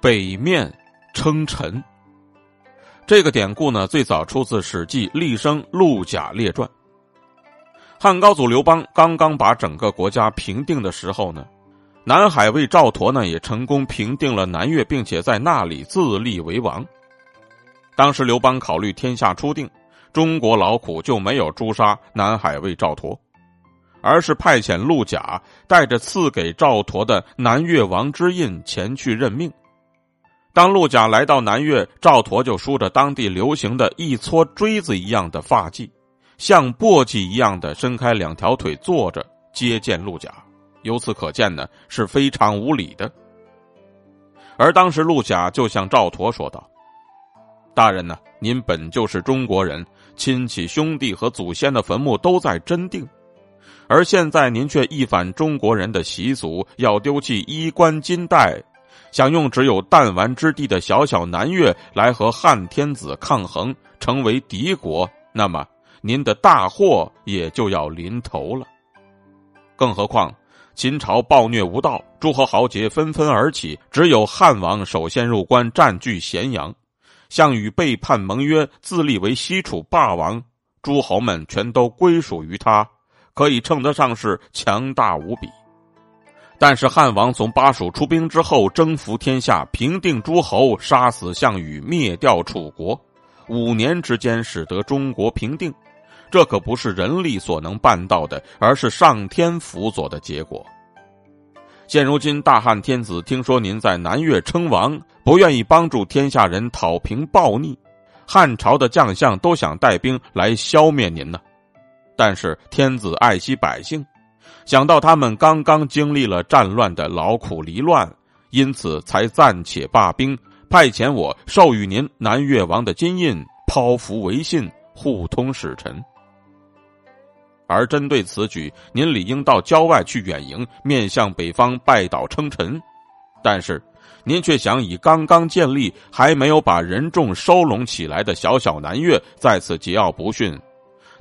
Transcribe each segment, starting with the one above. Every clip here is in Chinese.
北面称臣。这个典故呢，最早出自《史记·厉声·陆贾列传》。汉高祖刘邦刚刚把整个国家平定的时候呢，南海卫赵佗呢也成功平定了南越，并且在那里自立为王。当时刘邦考虑天下初定，中国劳苦，就没有诛杀南海卫赵佗，而是派遣陆贾带着赐给赵佗的南越王之印前去任命。当陆贾来到南越，赵佗就梳着当地流行的一撮锥子一样的发髻，像簸箕一样的伸开两条腿坐着接见陆贾。由此可见呢，是非常无礼的。而当时陆贾就向赵佗说道：“大人呢，您本就是中国人，亲戚兄弟和祖先的坟墓都在真定，而现在您却一反中国人的习俗，要丢弃衣冠金带。”想用只有弹丸之地的小小南越来和汉天子抗衡，成为敌国，那么您的大祸也就要临头了。更何况秦朝暴虐无道，诸侯豪杰纷纷而起，只有汉王首先入关，占据咸阳。项羽背叛盟约，自立为西楚霸王，诸侯们全都归属于他，可以称得上是强大无比。但是汉王从巴蜀出兵之后，征服天下，平定诸侯，杀死项羽，灭掉楚国，五年之间使得中国平定，这可不是人力所能办到的，而是上天辅佐的结果。现如今大汉天子听说您在南越称王，不愿意帮助天下人讨平暴逆，汉朝的将相都想带兵来消灭您呢。但是天子爱惜百姓。想到他们刚刚经历了战乱的劳苦离乱，因此才暂且罢兵，派遣我授予您南越王的金印，剖符为信，互通使臣。而针对此举，您理应到郊外去远迎，面向北方拜倒称臣。但是，您却想以刚刚建立、还没有把人众收拢起来的小小南越，再次桀骜不驯。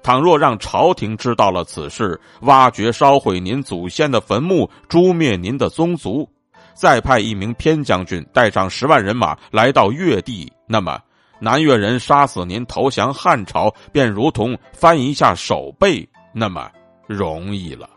倘若让朝廷知道了此事，挖掘烧毁您祖先的坟墓，诛灭您的宗族，再派一名偏将军带上十万人马来到越地，那么南越人杀死您投降汉朝，便如同翻一下手背，那么容易了。